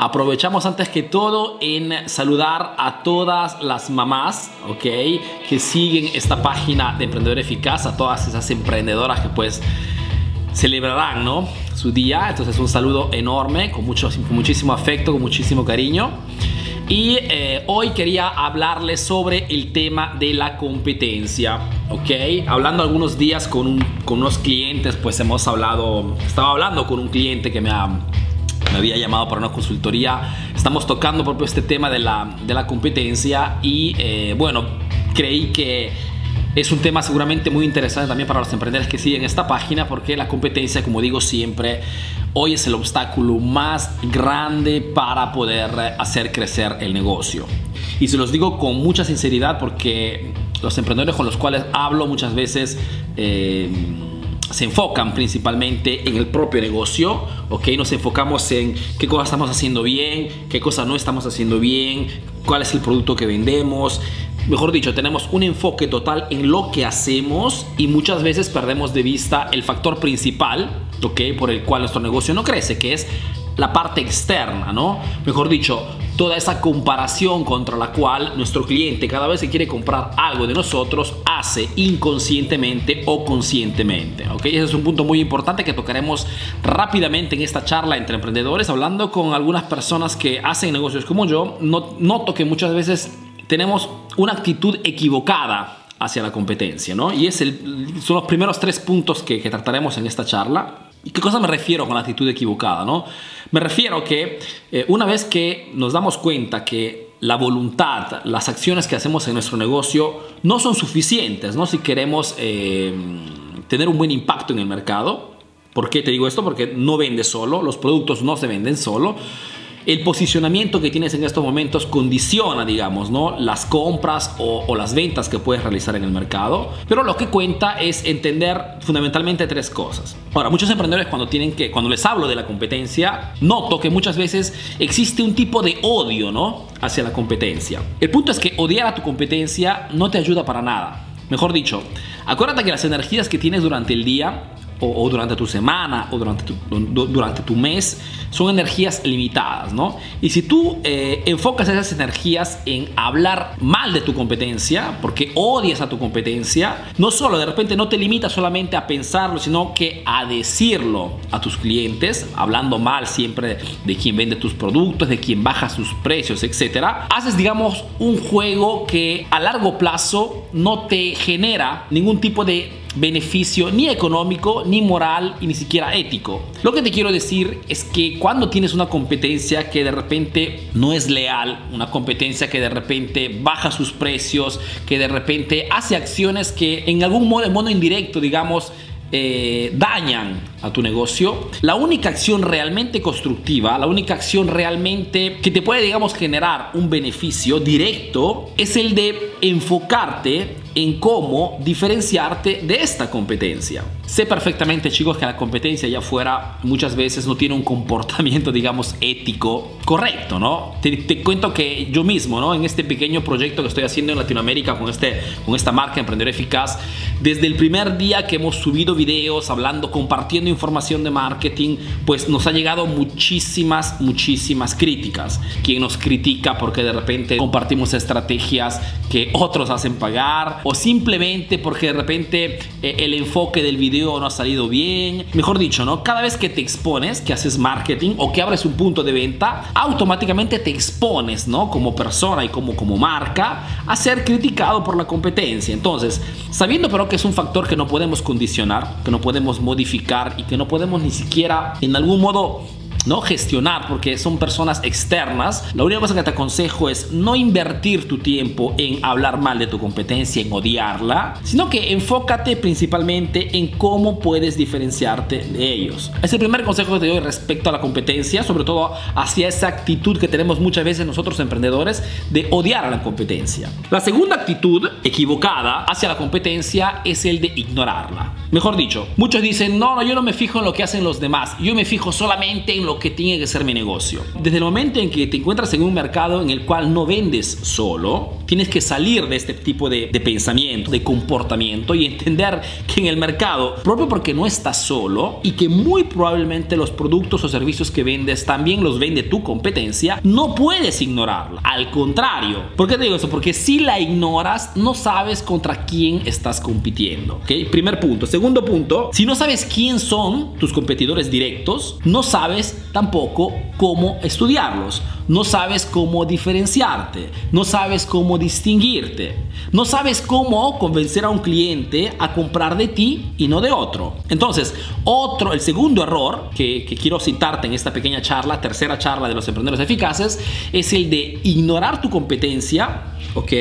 Aprovechamos antes que todo en saludar a todas las mamás, ¿ok? Que siguen esta página de Emprendedor Eficaz, a todas esas emprendedoras que pues celebrarán, ¿no? Su día. Entonces un saludo enorme, con, mucho, con muchísimo afecto, con muchísimo cariño. Y eh, hoy quería hablarles sobre el tema de la competencia, ¿ok? Hablando algunos días con, con unos clientes, pues hemos hablado, estaba hablando con un cliente que me ha me había llamado para una consultoría. Estamos tocando propio este tema de la, de la competencia y eh, bueno, creí que es un tema seguramente muy interesante también para los emprendedores que siguen esta página porque la competencia, como digo siempre, hoy es el obstáculo más grande para poder hacer crecer el negocio. Y se los digo con mucha sinceridad porque los emprendedores con los cuales hablo muchas veces... Eh, se enfocan principalmente en el propio negocio, ¿ok? Nos enfocamos en qué cosas estamos haciendo bien, qué cosas no estamos haciendo bien, cuál es el producto que vendemos. Mejor dicho, tenemos un enfoque total en lo que hacemos y muchas veces perdemos de vista el factor principal, ¿ok? Por el cual nuestro negocio no crece, que es la parte externa, ¿no? Mejor dicho, toda esa comparación contra la cual nuestro cliente cada vez que quiere comprar algo de nosotros hace inconscientemente o conscientemente, ¿ok? Ese es un punto muy importante que tocaremos rápidamente en esta charla entre emprendedores, hablando con algunas personas que hacen negocios como yo, noto que muchas veces tenemos una actitud equivocada hacia la competencia, ¿no? Y es el, son los primeros tres puntos que, que trataremos en esta charla. ¿Y qué cosa me refiero con la actitud equivocada? ¿no? Me refiero que eh, una vez que nos damos cuenta que la voluntad, las acciones que hacemos en nuestro negocio no son suficientes, ¿no? Si queremos eh, tener un buen impacto en el mercado. ¿Por qué te digo esto? Porque no vende solo, los productos no se venden solo el posicionamiento que tienes en estos momentos condiciona, digamos, ¿no? las compras o, las ventas que puedes realizar en el mercado. Pero lo que cuenta es entender fundamentalmente tres cosas. Ahora, muchos emprendedores cuando tienen que, cuando les hablo de la competencia, noto que muchas veces existe un tipo de odio, ¿no? Hacia la competencia. El punto es que odiar a tu competencia no te ayuda para nada. Mejor dicho, acuérdate que las energías que tienes durante el día o, durante tu semana o durante tu, durante tu mes son energías limitadas, ¿no? Y si tú eh, enfocas esas energías en hablar mal de tu competencia, porque odias a tu competencia, no solo de repente no te limitas solamente a pensarlo, sino que a decirlo a tus clientes, hablando mal siempre de, quien vende tus productos, de quien baja sus precios, etcétera, haces, digamos, un juego que a largo plazo no te genera ningún tipo de beneficio ni económico, ni moral y ni siquiera ético. Lo que te quiero decir es que cuando tienes una competencia que de repente no es leal, una competencia que de repente baja sus precios, que de repente hace acciones que en algún modo, en modo indirecto, digamos, eh, dañan a tu negocio, la única acción realmente constructiva, la única acción realmente que te puede, digamos, generar un beneficio directo es el de enfocarte en cómo diferenciarte de esta competencia. Sé perfectamente, chicos, que la competencia allá afuera muchas veces no tiene un comportamiento, digamos, ético correcto, ¿no? Te, cuento que yo mismo, ¿no? En este pequeño proyecto que estoy haciendo en Latinoamérica con, este, con esta marca Emprendedor Eficaz, desde el primer día que hemos subido videos hablando, compartiendo información de marketing, pues nos ha llegado muchísimas, muchísimas críticas. Quien nos critica porque de repente compartimos estrategias que otros hacen pagar o simplemente porque de repente eh, el enfoque del video no ha salido bien. Mejor dicho, ¿no? Cada vez que te expones, que haces marketing o que abres un punto de venta, automáticamente te expones, ¿no? Como persona y como, como marca a ser criticado por la competencia. Entonces, sabiendo pero que es un factor que no podemos condicionar, que no podemos modificar y que no podemos ni siquiera en algún modo no gestionar porque son personas externas. La única cosa que te aconsejo es no invertir tu tiempo en hablar mal de tu competencia, en odiarla, sino que enfócate principalmente en cómo puedes diferenciarte de ellos. Es el primer consejo que te doy respecto a la competencia, sobre todo hacia esa actitud que tenemos muchas veces nosotros emprendedores de odiar a la competencia. La segunda actitud equivocada hacia la competencia es el de ignorarla. Mejor dicho, muchos dicen, no, no, yo no me fijo en lo que hacen los demás, yo me fijo solamente en lo que tiene que ser mi negocio. Desde el momento en que te encuentras en un mercado en el cual no vendes solo, tienes que salir de este tipo de, pensamiento, de comportamiento y entender que en el mercado, propio porque no estás solo y que muy probablemente los productos o servicios que vendes también los vende tu competencia, no puedes ignorarla. Al contrario, ¿por qué te digo eso? Porque si la ignoras, no sabes contra quién estás compitiendo. ¿ok? Primer punto. Segundo punto, si no sabes quién son tus competidores directos, no sabes tampoco cómo estudiarlos no sabes cómo diferenciarte, no sabes cómo distinguirte, no sabes cómo convencer a un cliente a comprar de ti y no de otro. Entonces, otro, el segundo error que, quiero citarte en esta pequeña charla, tercera charla de los emprendedores eficaces, es el de ignorar tu competencia ¿ok?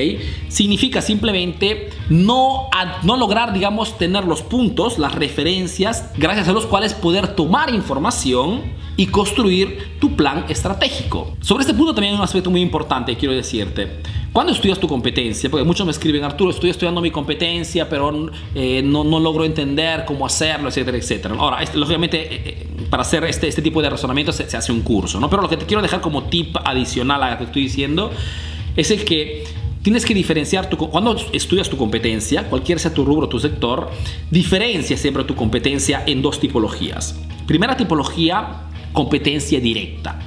Significa simplemente no, no lograr, digamos, tener los puntos, las referencias, gracias a los cuales poder tomar información y construir tu plan estratégico. Sobre este punto también hay un aspecto muy importante quiero decirte. Cuando estudias tu competencia, porque muchos me escriben, Arturo, estoy estudiando mi competencia, pero eh, no, no, logro entender cómo hacerlo, etcétera, etcétera. Ahora, este, lógicamente, eh, eh, para hacer este, este tipo de razonamiento se, se, hace un curso, ¿no? Pero lo que te quiero dejar como tip adicional a lo que estoy diciendo es el que tienes que diferenciar tu, cuando estudias tu competencia, cualquier sea tu rubro, tu sector, diferencia siempre tu competencia en dos tipologías. Primera tipología, competencia directa.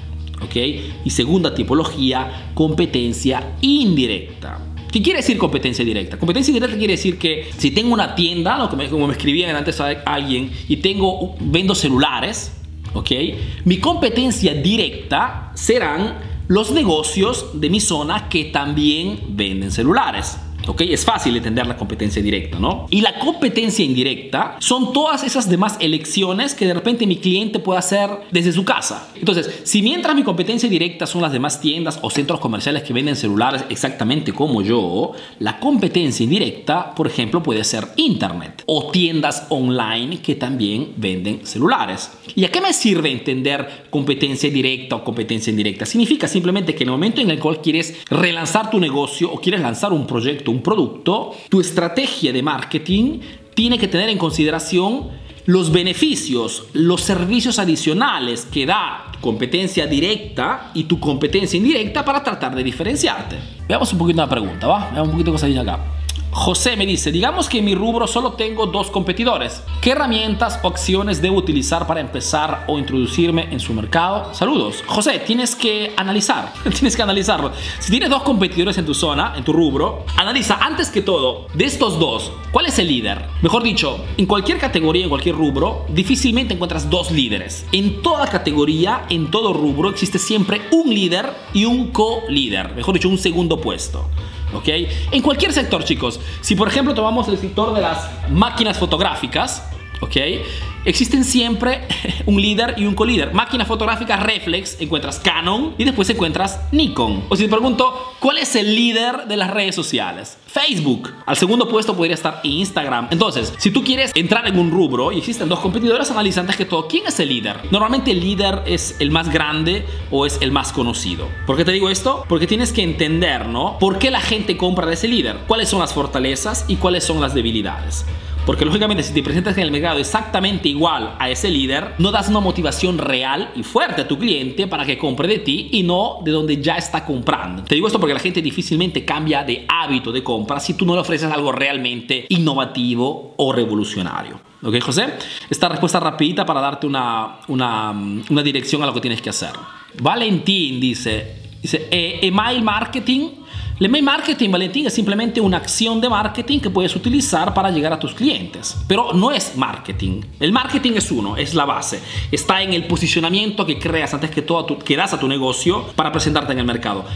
¿Ok? Y segunda tipología, competencia indirecta. ¿Qué quiere decir competencia directa? Competencia directa quiere decir que si tengo una tienda, como me escribían antes alguien, y tengo, vendo celulares, ¿ok? Mi competencia directa serán los negocios de mi zona que también venden celulares. ¿Ok? Es fácil entender la competencia directa, ¿no? Y la competencia indirecta son todas esas demás elecciones que de repente mi cliente puede hacer desde su casa. Entonces, si mientras mi competencia directa son las demás tiendas o centros comerciales que venden celulares exactamente como yo, la competencia indirecta, por ejemplo, puede ser Internet o tiendas online que también venden celulares. ¿Y a qué me sirve entender competencia directa o competencia indirecta? Significa simplemente que en el momento en el cual quieres relanzar tu negocio o quieres lanzar un proyecto, un producto, tu estrategia de marketing tiene que tener en consideración los beneficios, los servicios adicionales que da tu competencia directa y tu competencia indirecta para tratar de diferenciarte. Veamos un poquito la pregunta, ¿va? Veamos un poquito dice acá. José me dice, digamos que en mi rubro solo tengo dos competidores. ¿Qué herramientas o acciones debo utilizar para empezar o introducirme en su mercado? Saludos. José, tienes que analizar, tienes que analizarlo. Si tienes dos competidores en tu zona, en tu rubro, analiza antes que todo, de estos dos, ¿cuál es el líder? Mejor dicho, en cualquier categoría, en cualquier rubro, difícilmente encuentras dos líderes. En toda categoría, en todo rubro, existe siempre un líder y un co-líder. Mejor dicho, un segundo puesto. ¿Ok? En cualquier sector, chicos. Si por ejemplo tomamos el sector de las máquinas fotográficas, ¿ok? Existen siempre un líder y un co-líder. Máquina fotográfica reflex, encuentras Canon y después encuentras Nikon. O si te pregunto, ¿cuál es el líder de las redes sociales? Facebook. Al segundo puesto podría estar Instagram. Entonces, si tú quieres entrar en un rubro y existen dos competidores, analiza antes que todo quién es el líder. Normalmente el líder es el más grande o es el más conocido. ¿Por qué te digo esto? Porque tienes que entender, ¿no? ¿Por qué la gente compra de ese líder? ¿Cuáles son las fortalezas y cuáles son las debilidades? Porque lógicamente si te presentas en el mercado exactamente igual a ese líder, no das una motivación real y fuerte a tu cliente para que compre de ti y no de donde ya está comprando. Te digo esto porque la gente difícilmente cambia de hábito de compra si tú no le ofreces algo realmente innovativo o revolucionario. ¿Ok, José? Esta respuesta rapidita para darte una, una, una dirección a lo que tienes que hacer. Valentín dice, dice e email marketing el email marketing, Valentín, es simplemente una acción de marketing que puedes utilizar para llegar a tus clientes. Pero no es marketing. El marketing es uno, es la base. Está en el posicionamiento que creas antes que todo, das a tu negocio para presentarte en el mercado.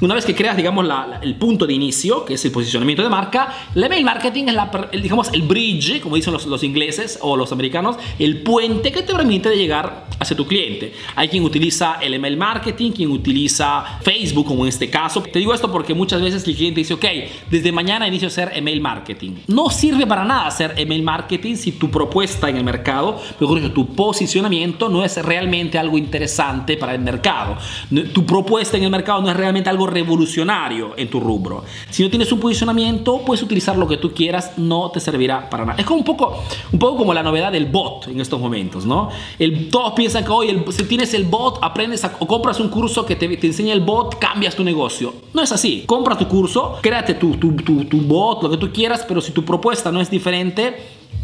Una vez que creas, digamos, el punto de inicio, que es el posicionamiento de marca, el email marketing es la, el, digamos, el bridge, como dicen los, los, ingleses o los americanos, el puente que te permite de llegar hacia tu cliente. Hay quien utiliza el email marketing, quien utiliza Facebook, como en este caso. Te digo esto porque muchas veces el cliente dice, ok, desde mañana inicio a hacer email marketing. No sirve para nada hacer email marketing si tu propuesta en el mercado, mejor dicho, tu posicionamiento no es realmente algo interesante para el mercado. Tu propuesta en el mercado no es realmente algo algo revolucionario en tu rubro. Si no tienes un posicionamiento, puedes utilizar lo que tú quieras, no te servirá para nada. Es como un poco, un poco como la novedad del bot en estos momentos, ¿no? El, todos piensan que hoy si tienes el bot, aprendes o compras un curso que te, te, enseña el bot, cambias tu negocio. No es así. Compra tu curso, créate tu, tu, tu, tu bot, lo que tú quieras, pero si tu propuesta no es diferente,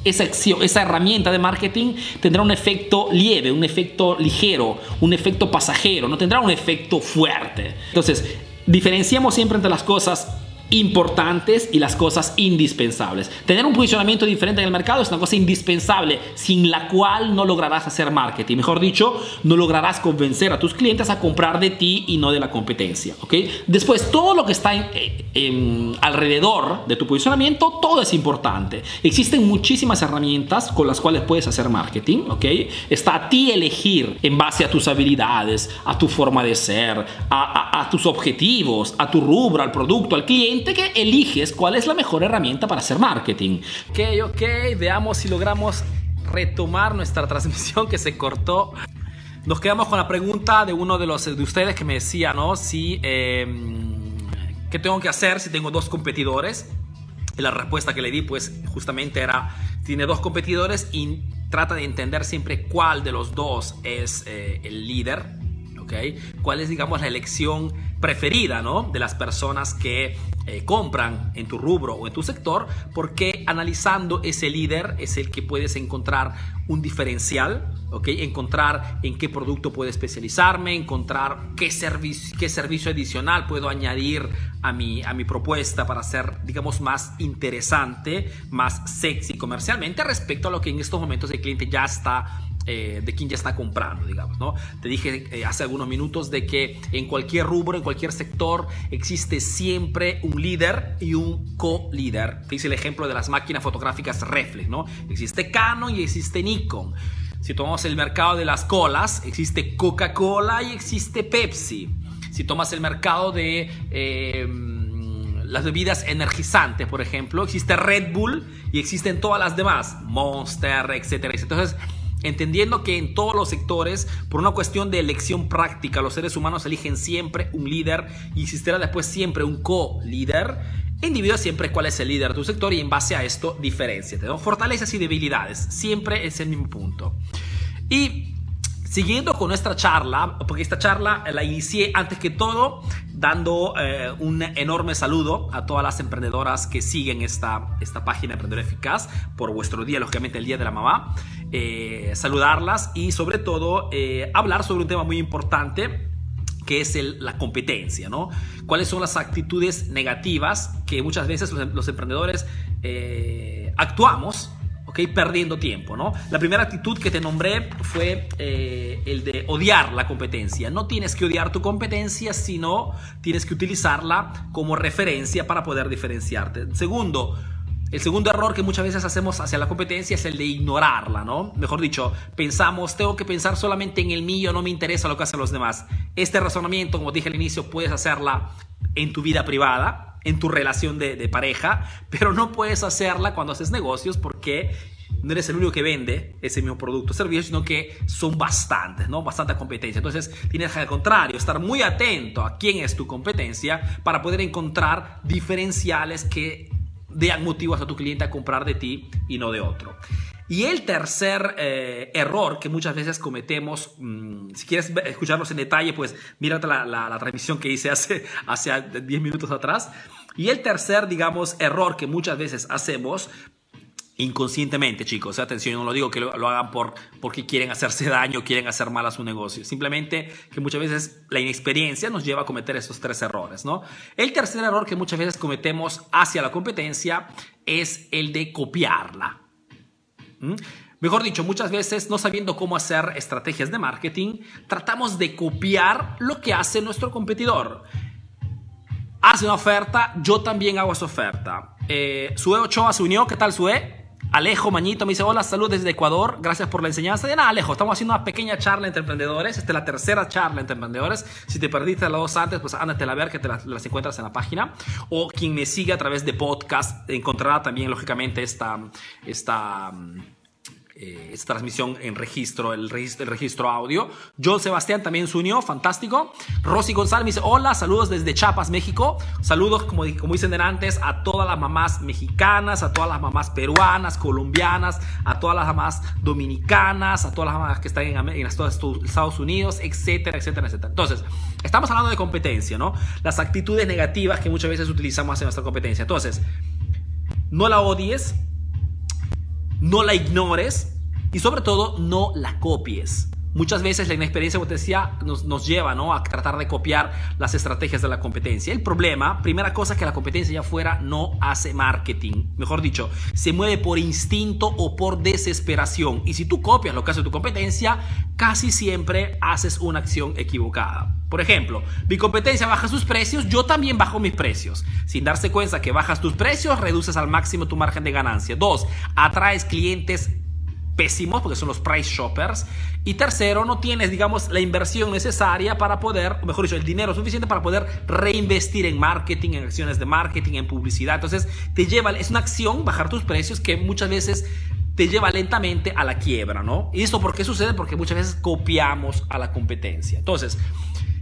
esa esa herramienta de marketing tendrá un efecto lieve, un efecto ligero, un efecto pasajero, no tendrá un efecto fuerte. Entonces, diferenciamos siempre entre las cosas importantes y las cosas indispensables. Tener un posicionamiento diferente en el mercado es una cosa indispensable, sin la cual no lograrás hacer marketing. Mejor dicho, no lograrás convencer a tus clientes a comprar de ti y no de la competencia. ¿ok? Después, todo lo que está en, alrededor de tu posicionamiento, todo es importante. Existen muchísimas herramientas con las cuales puedes hacer marketing. ¿ok? Está a ti elegir en base a tus habilidades, a tu forma de ser, a tus objetivos, a tu rubro, al producto, al cliente que eliges cuál es la mejor herramienta para hacer marketing. Ok, ok, veamos si logramos retomar nuestra transmisión que se cortó. Nos quedamos con la pregunta de uno de los de ustedes que me decía, ¿no? Si, em, ¿qué tengo que hacer si tengo dos competidores? Y la respuesta que le di, pues justamente era, tiene dos competidores y trata de entender siempre cuál de los dos es eh, el líder, ¿Cuál es, digamos, la elección preferida, ¿no? De las personas que eh, compran en tu rubro o en tu sector, porque analizando ese líder es el que puedes encontrar un diferencial, ¿ok? Encontrar en qué producto puedo especializarme, encontrar qué servicio, qué servicio adicional puedo añadir a mi, a mi propuesta para ser, digamos, más interesante, más sexy comercialmente respecto a lo que en estos momentos el cliente ya está eh, de quien ya está comprando, digamos, ¿no? Te dije eh, hace algunos minutos de que en cualquier rubro, en cualquier sector, existe siempre un líder y un co-líder. Te hice el ejemplo de las máquinas fotográficas reflex, ¿no? Existe Canon y existe Nikon. Si tomamos el mercado de las colas, existe Coca-Cola y existe Pepsi. Si tomas el mercado de... Em, las bebidas energizantes, por ejemplo, existe Red Bull y existen todas las demás, Monster, etcétera, etcétera. Entonces, Entendiendo que en todos los sectores, por una cuestión de elección práctica, los seres humanos eligen siempre un líder y existirá después siempre un co-líder. Individuo siempre cuál es el líder de tu sector y en base a esto diferenciate. ¿no? Fortalezas y debilidades, siempre es el mismo punto. Y Siguiendo con nuestra charla, porque esta charla la inicié antes que todo dando eh, un enorme saludo a todas las emprendedoras que siguen esta, esta página Emprendedor Eficaz por vuestro día, lógicamente el Día de la Mamá. Eh, saludarlas y sobre todo eh, hablar sobre un tema muy importante que es la competencia, ¿no? ¿Cuáles son las actitudes negativas que muchas veces los, los emprendedores actuamos Perdiendo tiempo, ¿no? La primera actitud que te nombré fue eh, el de odiar la competencia. No tienes que odiar tu competencia, sino tienes que utilizarla como referencia para poder diferenciarte. Segundo, el segundo error que muchas veces hacemos hacia la competencia es el de ignorarla, ¿no? Mejor dicho, pensamos, tengo que pensar solamente en el mío, no me interesa lo que hacen los demás. Este razonamiento, como dije al inicio, puedes hacerla en tu vida privada, en tu relación de, pareja, pero no puedes hacerla cuando haces negocios porque no eres el único que vende ese mismo producto o servicio, sino que son bastantes, ¿no? Bastante competencia. Entonces, tienes que al contrario, estar muy atento a quién es tu competencia para poder encontrar diferenciales que den motivos a tu cliente a comprar de ti y no de otro. Y el tercer eh, error que muchas veces cometemos, mm, si quieres escucharlos en detalle, pues mírate la, transmisión que hice hace, hace 10 minutos atrás. Y el tercer, digamos, error que muchas veces hacemos inconscientemente, chicos. Atención, no lo digo que lo, hagan por, porque quieren hacerse daño, quieren hacer mal a su negocio. Simplemente que muchas veces la inexperiencia nos lleva a cometer esos tres errores, ¿no? El tercer error que muchas veces cometemos hacia la competencia es el de copiarla. ¿Mm? Mejor dicho, muchas veces no sabiendo cómo hacer estrategias de marketing, tratamos de copiar lo que hace nuestro competidor. Hace una oferta, yo también hago esa oferta. Eh, Sue Ochoa se unió, ¿qué tal Sue? Alejo Mañito me dice, hola, salud desde Ecuador, gracias por la enseñanza. De nada, Alejo, estamos haciendo una pequeña charla entre emprendedores. Esta es la tercera charla entre emprendedores. Si te perdiste las dos antes, pues ándate a ver que te las, encuentras en la página. O quien me sigue a través de podcast encontrará también, lógicamente, esta, esta eh, esta transmisión en registro, el registro, audio. John Sebastián también se unió, fantástico. Rosy González dice, hola, saludos desde Chiapas, México. Saludos, como, como dicen antes, a todas las mamás mexicanas, a todas las mamás peruanas, colombianas, a todas las mamás dominicanas, a todas las mamás que están en, en Estados Unidos, etcétera, etcétera, etcétera. Entonces, estamos hablando de competencia, ¿no? Las actitudes negativas que muchas veces utilizamos en nuestra competencia. Entonces, no la odies, no la ignores y sobre todo no la copies. Muchas veces la inexperiencia, como te decía, nos, nos lleva ¿no? a tratar de copiar las estrategias de la competencia. El problema, primera cosa, que la competencia ya fuera no hace marketing. Mejor dicho, se mueve por instinto o por desesperación. Y si tú copias lo que hace tu competencia, casi siempre haces una acción equivocada. Por ejemplo, mi competencia baja sus precios, yo también bajo mis precios. Sin darse cuenta que bajas tus precios, reduces al máximo tu margen de ganancia. Dos, atraes clientes pésimos porque son los price shoppers. Y tercero, no tienes, digamos, la inversión necesaria para poder, o mejor dicho, el dinero suficiente para poder reinvestir en marketing, en acciones de marketing, en publicidad. Entonces, te lleva, es una acción bajar tus precios que muchas veces te lleva lentamente a la quiebra, ¿no? ¿Y esto por qué sucede? Porque muchas veces copiamos a la competencia. Entonces,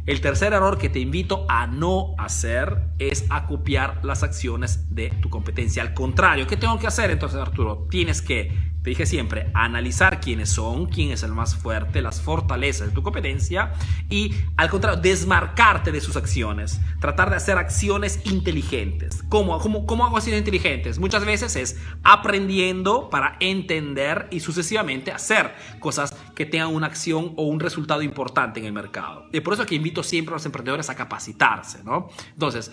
el tercer error que te invito a no hacer es a copiar las acciones de tu competencia. Al contrario, ¿qué tengo que hacer entonces, Arturo? Tienes que dije siempre, analizar quiénes son, quién es el más fuerte, las fortalezas de tu competencia y al contrario, desmarcarte de sus acciones. Tratar de hacer acciones inteligentes. ¿Cómo, cómo, cómo hago acciones inteligentes? Muchas veces es aprendiendo para entender y sucesivamente hacer cosas que tengan una acción o un resultado importante en el mercado. Y por eso que invito siempre a los emprendedores a capacitarse, ¿no? Entonces,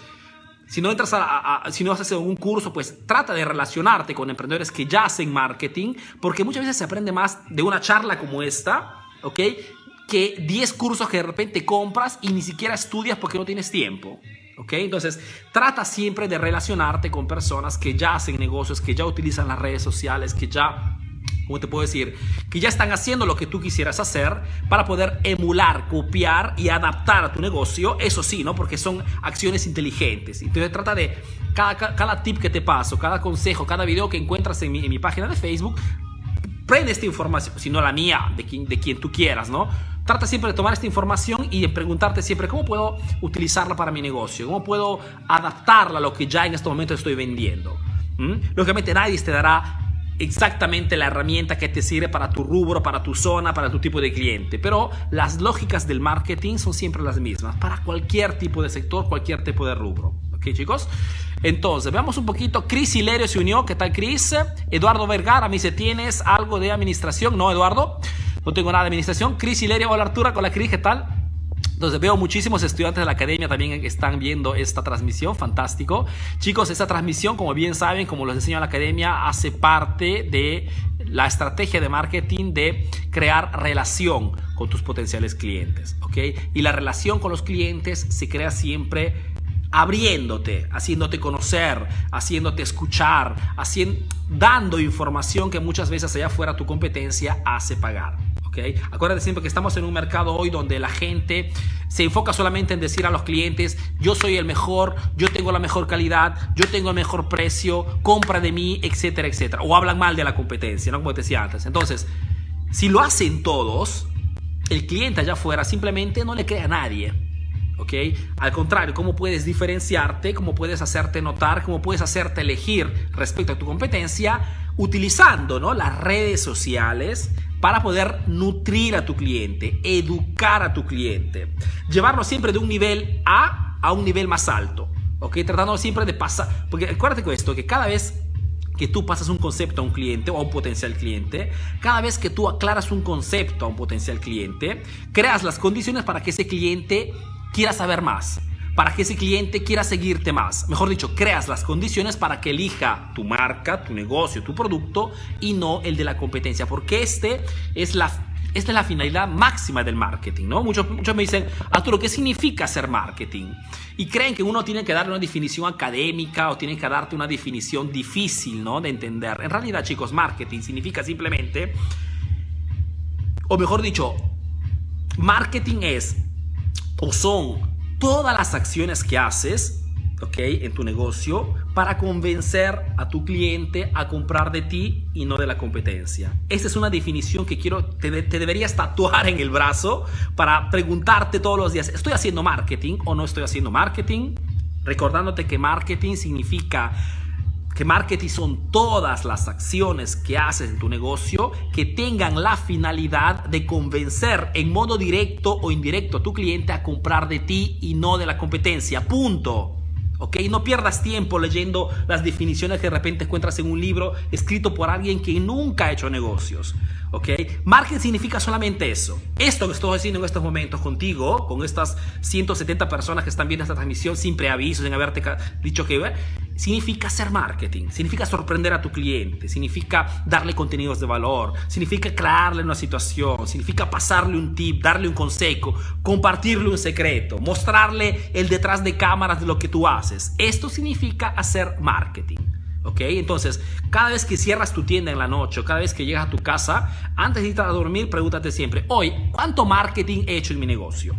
si no entras a, si no haces un curso, pues trata de relacionarte con emprendedores que ya hacen marketing, porque muchas veces se aprende más de una charla como esta, ¿ok? Que 10 cursos que de repente compras y ni siquiera estudias porque no tienes tiempo. ¿Ok? Entonces, trata siempre de relacionarte con personas que ya hacen negocios, que ya utilizan las redes sociales, que ya ¿cómo te puedo decir? Que ya están haciendo lo que tú quisieras hacer para poder emular, copiar y adaptar a tu negocio. Eso sí, ¿no? Porque son acciones inteligentes. Entonces trata de cada, cada tip que te paso, cada consejo, cada video que encuentras en mi, página de Facebook, prende esta información, si no la mía, de quien, de quien tú quieras, ¿no? Trata siempre de tomar esta información y de preguntarte siempre cómo puedo utilizarla para mi negocio, cómo puedo adaptarla a lo que ya en este momento estoy vendiendo. ¿Mm? Lógicamente nadie te dará exactamente la herramienta que te sirve para tu rubro, para tu zona, para tu tipo de cliente. Pero las lógicas del marketing son siempre las mismas para cualquier tipo de sector, cualquier tipo de rubro. ¿Ok, chicos? Entonces, veamos un poquito. Cris Hilerio se unió. ¿Qué tal, Cris? Eduardo Vergara me dice: ¿Tienes algo de administración? No, Eduardo. No tengo nada de administración. Cris Hilerio, hola Artura, con la Cris, ¿qué tal? Entonces veo muchísimos estudiantes de la academia también están viendo esta transmisión, fantástico. Chicos, esta transmisión, como bien saben, como les enseño en la academia, hace parte de la estrategia de marketing de crear relación con tus potenciales clientes, ¿ok? Y la relación con los clientes se crea siempre abriéndote, haciéndote conocer, haciéndote escuchar, haciendo, dando información que muchas veces allá afuera tu competencia hace pagar. Acuérdate siempre que estamos en un mercado hoy donde la gente se enfoca solamente en decir a los clientes, yo soy el mejor, yo tengo la mejor calidad, yo tengo el mejor precio, compra de mí, etcétera, etcétera. O hablan mal de la competencia, ¿no? Como te decía antes. Entonces, si lo hacen todos, el cliente allá afuera simplemente no le cree a nadie. ¿ok? Al contrario, ¿cómo puedes diferenciarte? ¿Cómo puedes hacerte notar? ¿Cómo puedes hacerte elegir respecto a tu competencia? Utilizando ¿no? las redes sociales, para poder nutrir a tu cliente, educar a tu cliente, llevarlo siempre de un nivel A a un nivel más alto, ¿ok? Tratando siempre de pasar, porque acuérdate con esto, que cada vez que tú pasas un concepto a un cliente o a un potencial cliente, cada vez que tú aclaras un concepto a un potencial cliente, creas las condiciones para que ese cliente quiera saber más para que ese cliente quiera seguirte más. Mejor dicho, creas las condiciones para que elija tu marca, tu negocio, tu producto y no el de la competencia, porque este es la esta es la finalidad máxima del marketing, ¿no? Muchos, muchos me dicen, Arturo, ¿qué significa hacer marketing? Y creen que uno tiene que darle una definición académica o tiene que darte una definición difícil, ¿no? De entender. En realidad, chicos, marketing significa simplemente, o mejor dicho, marketing es o son todas las acciones que haces, ¿ok? En tu negocio para convencer a tu cliente a comprar de ti y no de la competencia. Esa es una definición que quiero, te, te deberías tatuar en el brazo para preguntarte todos los días, ¿estoy haciendo marketing o no estoy haciendo marketing? Recordándote que marketing significa que marketing son todas las acciones que haces en tu negocio que tengan la finalidad de convencer en modo directo o indirecto a tu cliente a comprar de ti y no de la competencia. Punto. ¿Ok? No pierdas tiempo leyendo las definiciones que de repente encuentras en un libro escrito por alguien que nunca ha hecho negocios. ¿Ok? Marketing significa solamente eso. Esto que estoy haciendo en estos momentos contigo, con estas 170 personas que están viendo esta transmisión sin preaviso, sin haberte dicho que significa hacer marketing, significa sorprender a tu cliente, significa darle contenidos de valor, significa crearle una situación, significa pasarle un tip, darle un consejo, compartirle un secreto, mostrarle el detrás de cámaras de lo que tú haces. Esto significa hacer marketing. ¿Ok? Entonces, cada vez que cierras tu tienda en la noche o cada vez que llegas a tu casa, antes de ir a dormir, pregúntate siempre, hoy, ¿cuánto marketing he hecho en mi negocio?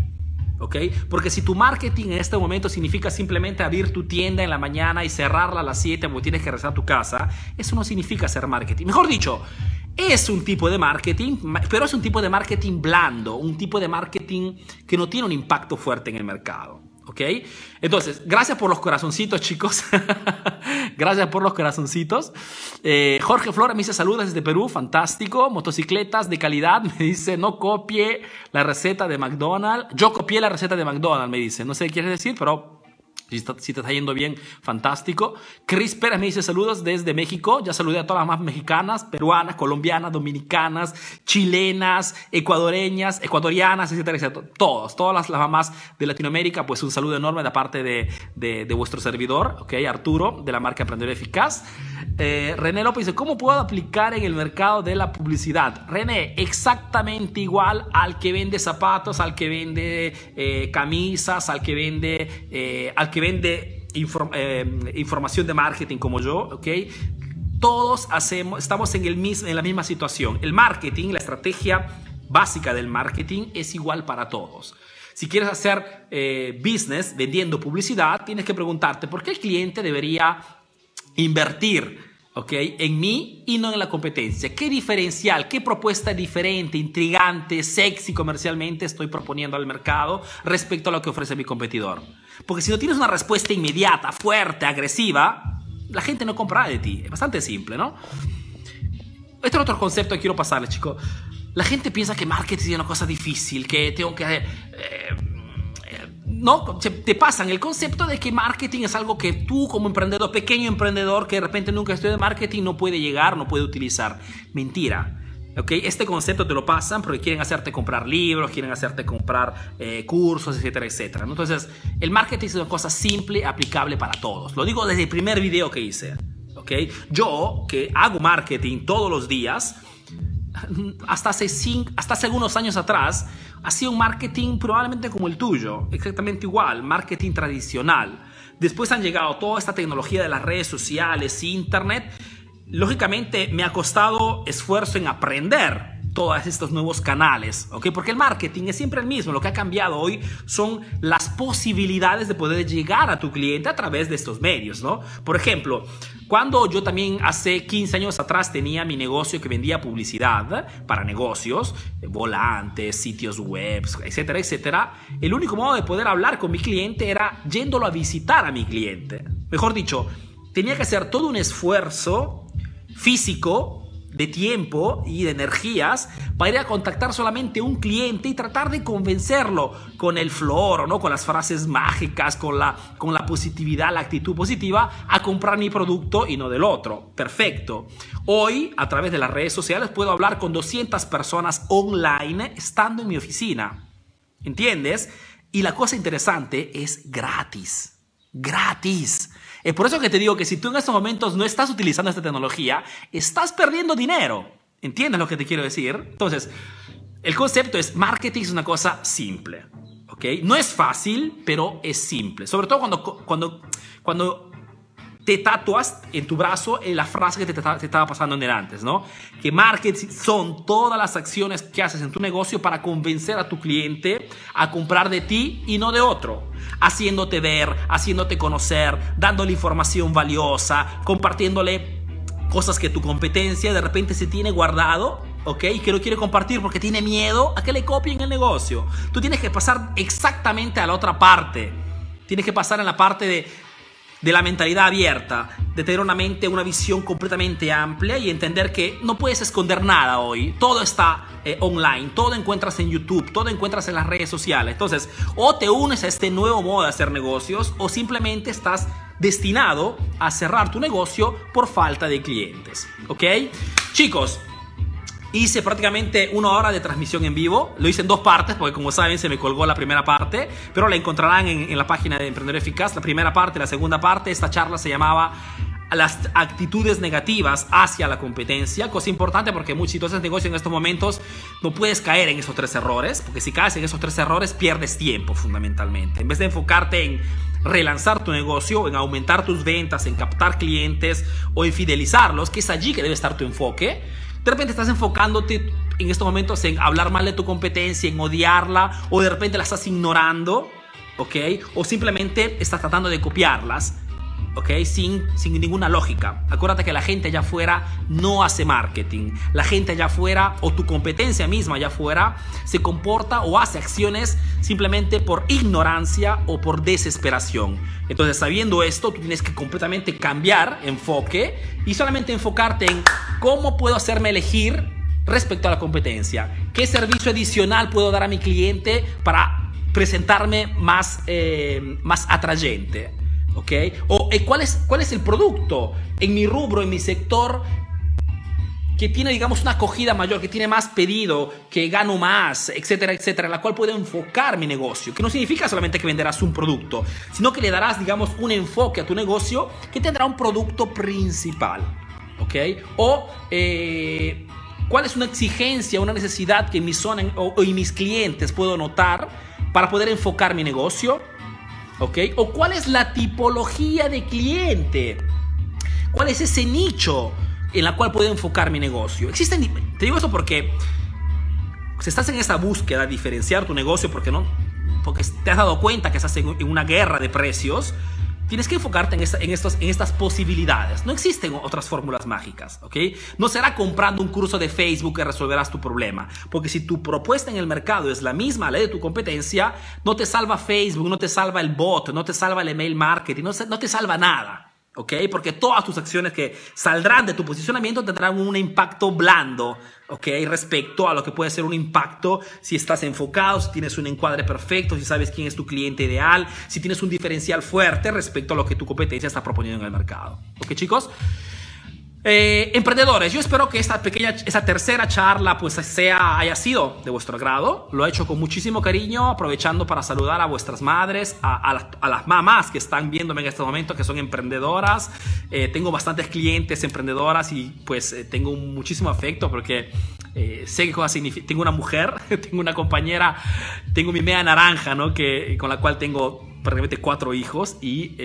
¿Ok? Porque si tu marketing en este momento significa simplemente abrir tu tienda en la mañana y cerrarla a las 7 porque tienes que regresar a tu casa, eso no significa hacer marketing. Mejor dicho, es un tipo de marketing, pero es un tipo de marketing blando, un tipo de marketing que no tiene un impacto fuerte en el mercado. ¿Ok? Entonces, gracias por los corazoncitos, chicos. gracias por los corazoncitos. Eh, Jorge Flores me dice saludos desde Perú, fantástico. Motocicletas de calidad, me dice no copie la receta de McDonald's. Yo copié la receta de McDonald's, me dice. No sé qué quiere decir, pero si, te está yendo bien, fantástico. Chris Pérez me dice saludos desde México. Ya saludé a todas las más mexicanas, peruanas, colombianas, dominicanas, chilenas, ecuadoreñas, ecuatorianas, etcétera, etcétera. Todos, todas las, mamás de Latinoamérica, pues un saludo enorme de parte de, de, vuestro servidor, ok, Arturo, de la marca Aprender Eficaz. Eh, René López dice, ¿cómo puedo aplicar en el mercado de la publicidad? René, exactamente igual al que vende zapatos, al que vende eh, camisas, al que vende, eh, que vende información de marketing como yo, ¿ok? Todos hacemos, estamos en, el mismo, en la misma situación. El marketing, la estrategia básica del marketing es igual para todos. Si quieres hacer business vendiendo publicidad, tienes que preguntarte por qué el cliente debería invertir ¿ok? En mí y no en la competencia. ¿Qué diferencial, qué propuesta diferente, intrigante, sexy comercialmente estoy proponiendo al mercado respecto a lo que ofrece mi competidor? Porque si no tienes una respuesta inmediata, fuerte, agresiva, la gente no comprará de ti. Es bastante simple, ¿no? Este es otro concepto que quiero pasarles, chicos. La gente piensa que marketing es una cosa difícil, que tengo que... Eh, no, te pasan el concepto de que marketing es algo que tú como emprendedor, pequeño emprendedor que de repente nunca estudió marketing no puede llegar, no puede utilizar. Mentira. Okay, este concepto te lo pasan porque quieren hacerte comprar libros, quieren hacerte comprar eh, cursos, etcétera, etcétera. Entonces, el marketing es una cosa simple, aplicable para todos. Lo digo desde el primer video que hice. Okay? Yo, que hago marketing todos los días, hasta hace, hasta hace algunos años atrás, hacía un marketing probablemente como el tuyo, exactamente igual, marketing tradicional. Después han llegado toda esta tecnología de las redes sociales, internet. Lógicamente me ha costado esfuerzo en aprender todos estos nuevos canales, ¿ok? Porque el marketing es siempre el mismo, lo que ha cambiado hoy son las posibilidades de poder llegar a tu cliente a través de estos medios, ¿no? Por ejemplo, cuando yo también hace 15 años atrás tenía mi negocio que vendía publicidad para negocios, volantes, sitios web, etcétera, etcétera, el único modo de poder hablar con mi cliente era yéndolo a visitar a mi cliente. Mejor dicho, tenía que hacer todo un esfuerzo físico de tiempo y de energías para ir a contactar solamente un cliente y tratar de convencerlo con el flor, ¿no? con las frases mágicas, con la, con la positividad, la actitud positiva, a comprar mi producto y no del otro. Perfecto. Hoy, a través de las redes sociales, puedo hablar con 200 personas online estando en mi oficina. ¿Entiendes? Y la cosa interesante es gratis. Gratis. Es por eso que te digo que si tú en estos momentos no estás utilizando esta tecnología, estás perdiendo dinero. ¿Entiendes lo que te quiero decir? Entonces, el concepto es marketing es una cosa simple. ¿ok? No es fácil, pero es simple. Sobre todo cuando, cuando, cuando te tatuas en tu brazo en la frase que te, te, estaba pasando en antes, ¿no? Que marketing son todas las acciones que haces en tu negocio para convencer a tu cliente a comprar de ti y no de otro. Haciéndote ver, haciéndote conocer, dándole información valiosa, compartiéndole cosas que tu competencia de repente se tiene guardado ¿ok? Que lo quiere compartir porque tiene miedo a que le copien el negocio. Tú tienes que pasar exactamente a la otra parte. Tienes que pasar en la parte de la mentalidad abierta, de tener una mente, una visión completamente amplia y entender que no puedes esconder nada hoy. Todo está eh, online, todo encuentras en YouTube, todo encuentras en las redes sociales. Entonces, o te unes a este nuevo modo de hacer negocios o simplemente estás destinado a cerrar tu negocio por falta de clientes. ¿Ok? Chicos, Hice prácticamente una hora de transmisión en vivo. Lo hice en dos partes porque como saben se me colgó la primera parte, pero la encontrarán en, la página de Emprendedor Eficaz. La primera parte, la segunda parte. Esta charla se llamaba las actitudes negativas hacia la competencia, cosa importante porque muchos si tú haces negocio en estos momentos no puedes caer en esos tres errores, porque si caes en esos tres errores pierdes tiempo fundamentalmente. En vez de enfocarte en relanzar tu negocio, en aumentar tus ventas, en captar clientes o en fidelizarlos, que es allí que debe estar tu enfoque, de repente estás enfocándote en estos momentos en hablar mal de tu competencia, en odiarla, o de repente la estás ignorando, ¿ok? O simplemente estás tratando de copiarlas. ¿Ok? Sin, sin ninguna lógica. Acuérdate que la gente allá afuera no hace marketing. La gente allá afuera o tu competencia misma allá afuera se comporta o hace acciones simplemente por ignorancia o por desesperación. Entonces, sabiendo esto, tú tienes que completamente cambiar enfoque y solamente enfocarte en cómo puedo hacerme elegir respecto a la competencia. ¿Qué servicio adicional puedo dar a mi cliente para presentarme más, eh, más atrayente? ¿Ok? O eh, ¿cuál, es, cuál es el producto en mi rubro, en mi sector, que tiene, digamos, una acogida mayor, que tiene más pedido, que gano más, etcétera, etcétera, en la cual puedo enfocar mi negocio. Que no significa solamente que venderás un producto, sino que le darás, digamos, un enfoque a tu negocio que tendrá un producto principal, ¿ok? O eh, cuál es una exigencia, una necesidad que mi zona o, y mis clientes puedo notar para poder enfocar mi negocio ¿Ok? ¿O cuál es la tipología de cliente? ¿Cuál es ese nicho en la cual puedo enfocar mi negocio? Existen, te digo eso porque si estás en esa búsqueda de diferenciar tu negocio porque no, porque te has dado cuenta que estás en una guerra de precios, Tienes que enfocarte en, en, estos, en estas posibilidades. No existen otras fórmulas mágicas, ¿ok? No será comprando un curso de Facebook que resolverás tu problema. Porque si tu propuesta en el mercado es la misma, la de tu competencia, no te salva Facebook, no te salva el bot, no te salva el email marketing, no, no te salva nada. ¿ok? Porque todas tus acciones que saldrán de tu posicionamiento tendrán un impacto blando, ¿ok? Respecto a lo que puede ser un impacto si estás enfocado, si tienes un encuadre perfecto, si sabes quién es tu cliente ideal, si tienes un diferencial fuerte respecto a lo que tu competencia está proponiendo en el mercado. ¿Ok, chicos? Eh, emprendedores, yo espero que esta pequeña, esta tercera charla pues sea, haya sido de vuestro agrado. Lo he hecho con muchísimo cariño, aprovechando para saludar a vuestras madres, a, las, mamás que están viéndome en este momento, que son emprendedoras. Eh, tengo bastantes clientes emprendedoras y pues eh, tengo muchísimo afecto porque sé qué cosa significa. Tengo una mujer, tengo una compañera, tengo mi media naranja, ¿no? Que, con la cual tengo prácticamente cuatro hijos y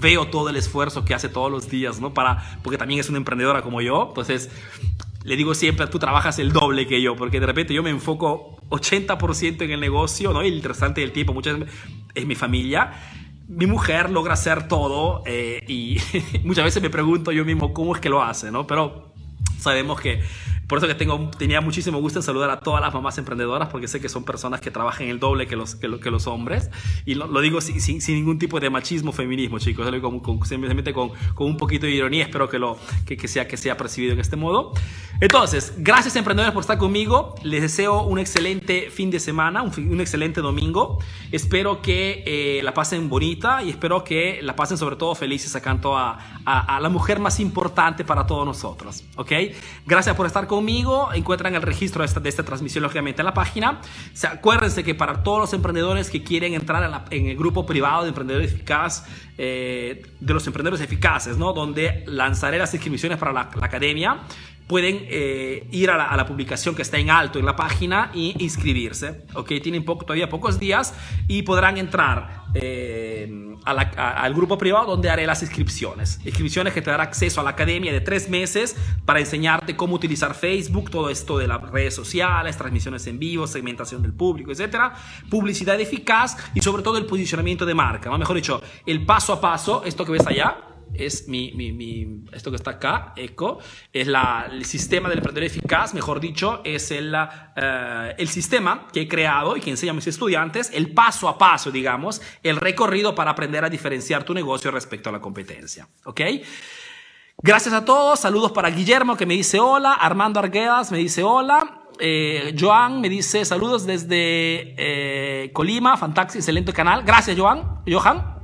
veo todo el esfuerzo que hace todos los días, ¿no? Para, porque también es una emprendedora como yo, entonces le digo siempre, tú trabajas el doble que yo, porque de repente yo me enfoco 80% en el negocio, ¿no? Y el restante del tiempo muchas veces es mi familia. Mi mujer logra hacer todo eh, y muchas veces me pregunto yo mismo cómo es que lo hace, ¿no? Pero sabemos que por eso que tengo, tenía muchísimo gusto en saludar a todas las mamás emprendedoras, porque sé que son personas que trabajan el doble que los, que, que los hombres. Y lo, digo sin, sin, ningún tipo de machismo feminismo, chicos. Lo digo con, simplemente con, con, un poquito de ironía. Espero que, lo, que, que, sea, que sea percibido en este modo. Entonces, gracias emprendedores por estar conmigo. Les deseo un excelente fin de semana, un, un excelente domingo. Espero que eh, la pasen bonita y espero que la pasen sobre todo felices sacando a, a, a la mujer más importante para todos nosotros. ¿Ok? Gracias por estar conmigo conmigo, encuentran el registro de esta, transmisión lógicamente en la página. O acuérdense que para todos los emprendedores que quieren entrar en, el grupo privado de emprendedores eficaz, eh, de los emprendedores eficaces, ¿no? Donde lanzaré las inscripciones para la, academia pueden eh, ir a la, publicación que está en alto en la página e inscribirse. ¿ok? Tienen poco, todavía pocos días y podrán entrar eh, al grupo privado donde haré las inscripciones. Inscripciones que te dará acceso a la academia de tres meses para enseñarte cómo utilizar Facebook, todo esto de las redes sociales, transmisiones en vivo, segmentación del público, etcétera, publicidad eficaz y sobre todo el posicionamiento de marca. Mejor dicho, el paso a paso, esto que ves allá es mi, mi, mi, esto que está acá, ECO, es la, el sistema del emprendedor eficaz, mejor dicho, es el, uh, el sistema que he creado y que enseño a mis estudiantes, el paso a paso, digamos, el recorrido para aprender a diferenciar tu negocio respecto a la competencia. ¿Ok? Gracias a todos, saludos para Guillermo que me dice hola, Armando Arguedas me dice hola, eh, Joan me dice saludos desde eh, Colima, fantástico, excelente canal. Gracias, Joan. Johan.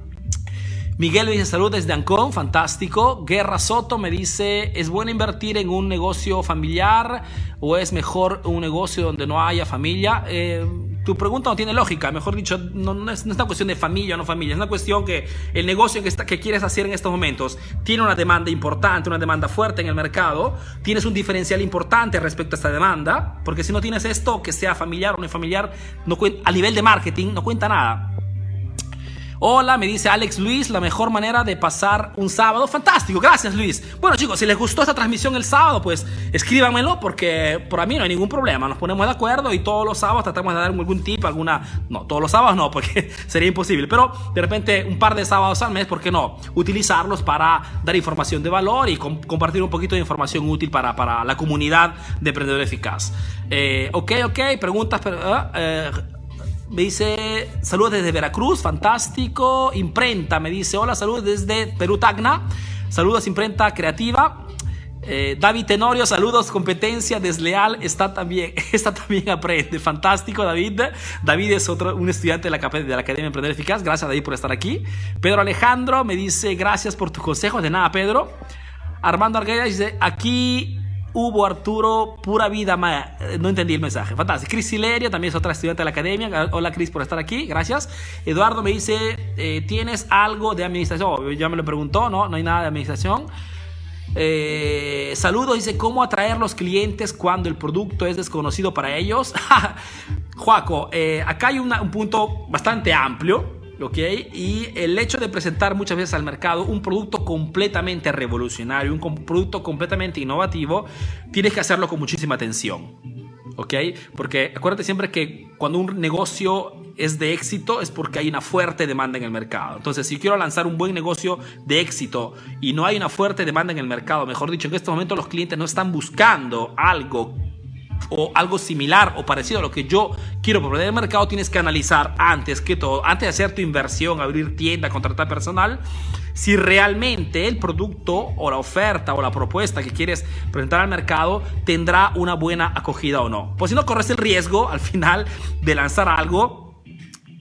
Miguel me dice salud desde Ancón, fantástico. Guerra Soto me dice, ¿es bueno invertir en un negocio familiar o es mejor un negocio donde no haya familia? Eh, tu pregunta no tiene lógica, mejor dicho, no, es, una cuestión de familia o no familia, es una cuestión que el negocio que, que quieres hacer en estos momentos tiene una demanda importante, una demanda fuerte en el mercado, tienes un diferencial importante respecto a esta demanda, porque si no tienes esto, que sea familiar o no familiar, no, a nivel de marketing no cuenta nada. Hola, me dice Alex Luis, la mejor manera de pasar un sábado. Fantástico, gracias Luis. Bueno chicos, si les gustó esta transmisión el sábado, pues escríbanmelo porque por mí no hay ningún problema. Nos ponemos de acuerdo y todos los sábados tratamos de dar algún tip, alguna... No, todos los sábados no, porque sería imposible. Pero de repente un par de sábados al mes, ¿por qué no? Utilizarlos para dar información de valor y compartir un poquito de información útil para, para la comunidad de Emprendedor Eficaz. Eh, ok, ok, preguntas... Pero, ah, eh, me dice, saludos desde Veracruz, fantástico. Imprenta, me dice, hola, saludos desde Perú Tacna. Saludos, Imprenta Creativa. Eh, David Tenorio, saludos, competencia desleal, está también, está también aprende. Fantástico, David. David es otro, un estudiante de la, de la Academia Emprender Eficaz. Gracias, David, por estar aquí. Pedro Alejandro me dice, gracias por tus consejos. De nada, Pedro. Armando Argueda dice, aquí Hubo Arturo, pura vida, eh, no entendí el mensaje. Fantástico. Cris Silerio, también es otra estudiante de la academia. Hola Cris por estar aquí, gracias. Eduardo me dice, eh, ¿tienes algo de administración? Ya me lo preguntó, no, no hay nada de administración. Eh, saludos, dice, ¿cómo atraer los clientes cuando el producto es desconocido para ellos? Juaco, acá hay un punto bastante amplio. ¿Ok? Y el hecho de presentar muchas veces al mercado un producto completamente revolucionario, un producto completamente innovativo, tienes que hacerlo con muchísima atención, ¿ok? Porque acuérdate siempre que cuando un negocio es de éxito es porque hay una fuerte demanda en el mercado. Entonces, si quiero lanzar un buen negocio de éxito y no hay una fuerte demanda en el mercado, mejor dicho, en este momento los clientes no están buscando algo o algo similar o parecido a lo que yo quiero proponer el mercado, tienes que analizar antes que todo, antes de hacer tu inversión, abrir tienda, contratar personal, si realmente el producto o la oferta o la propuesta que quieres presentar al mercado tendrá una buena acogida o no. Pues si no, corres el riesgo al final de lanzar algo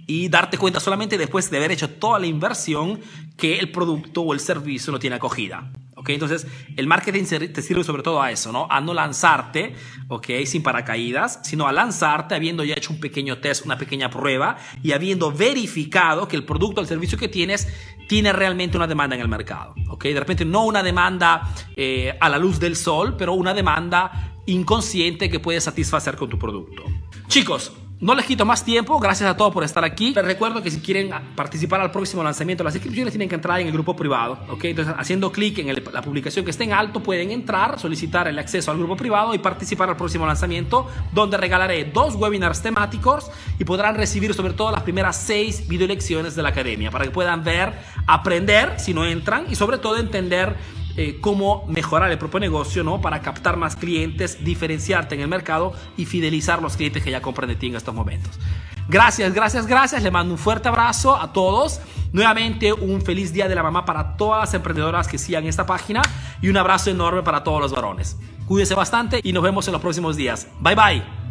y darte cuenta solamente después de haber hecho toda la inversión que el producto o el servicio no tiene acogida. Entonces, el marketing te sirve sobre todo a eso, ¿no? A no lanzarte, ¿ok? Sin paracaídas, sino a lanzarte habiendo ya hecho un pequeño test, una pequeña prueba y habiendo verificado que el producto o el servicio que tienes tiene realmente una demanda en el mercado, ¿ok? De repente no una demanda eh, a la luz del sol, pero una demanda inconsciente que puedes satisfacer con tu producto. Chicos, no les quito más tiempo, gracias a todos por estar aquí. Les recuerdo que si quieren participar al próximo lanzamiento, las inscripciones tienen que entrar en el grupo privado, ¿ok? Entonces, haciendo clic en la publicación que esté en alto, pueden entrar, solicitar el acceso al grupo privado y participar al próximo lanzamiento, donde regalaré dos webinars temáticos y podrán recibir sobre todo las primeras seis video lecciones de la academia para que puedan ver, aprender si no entran y sobre todo entender eh, cómo mejorar el propio negocio, ¿no? Para captar más clientes, diferenciarte en el mercado y fidelizar los clientes que ya compran de ti en estos momentos. Gracias, gracias, gracias. Le mando un fuerte abrazo a todos. Nuevamente un feliz día de la mamá para todas las emprendedoras que sigan esta página y un abrazo enorme para todos los varones. Cuídense bastante y nos vemos en los próximos días. Bye bye.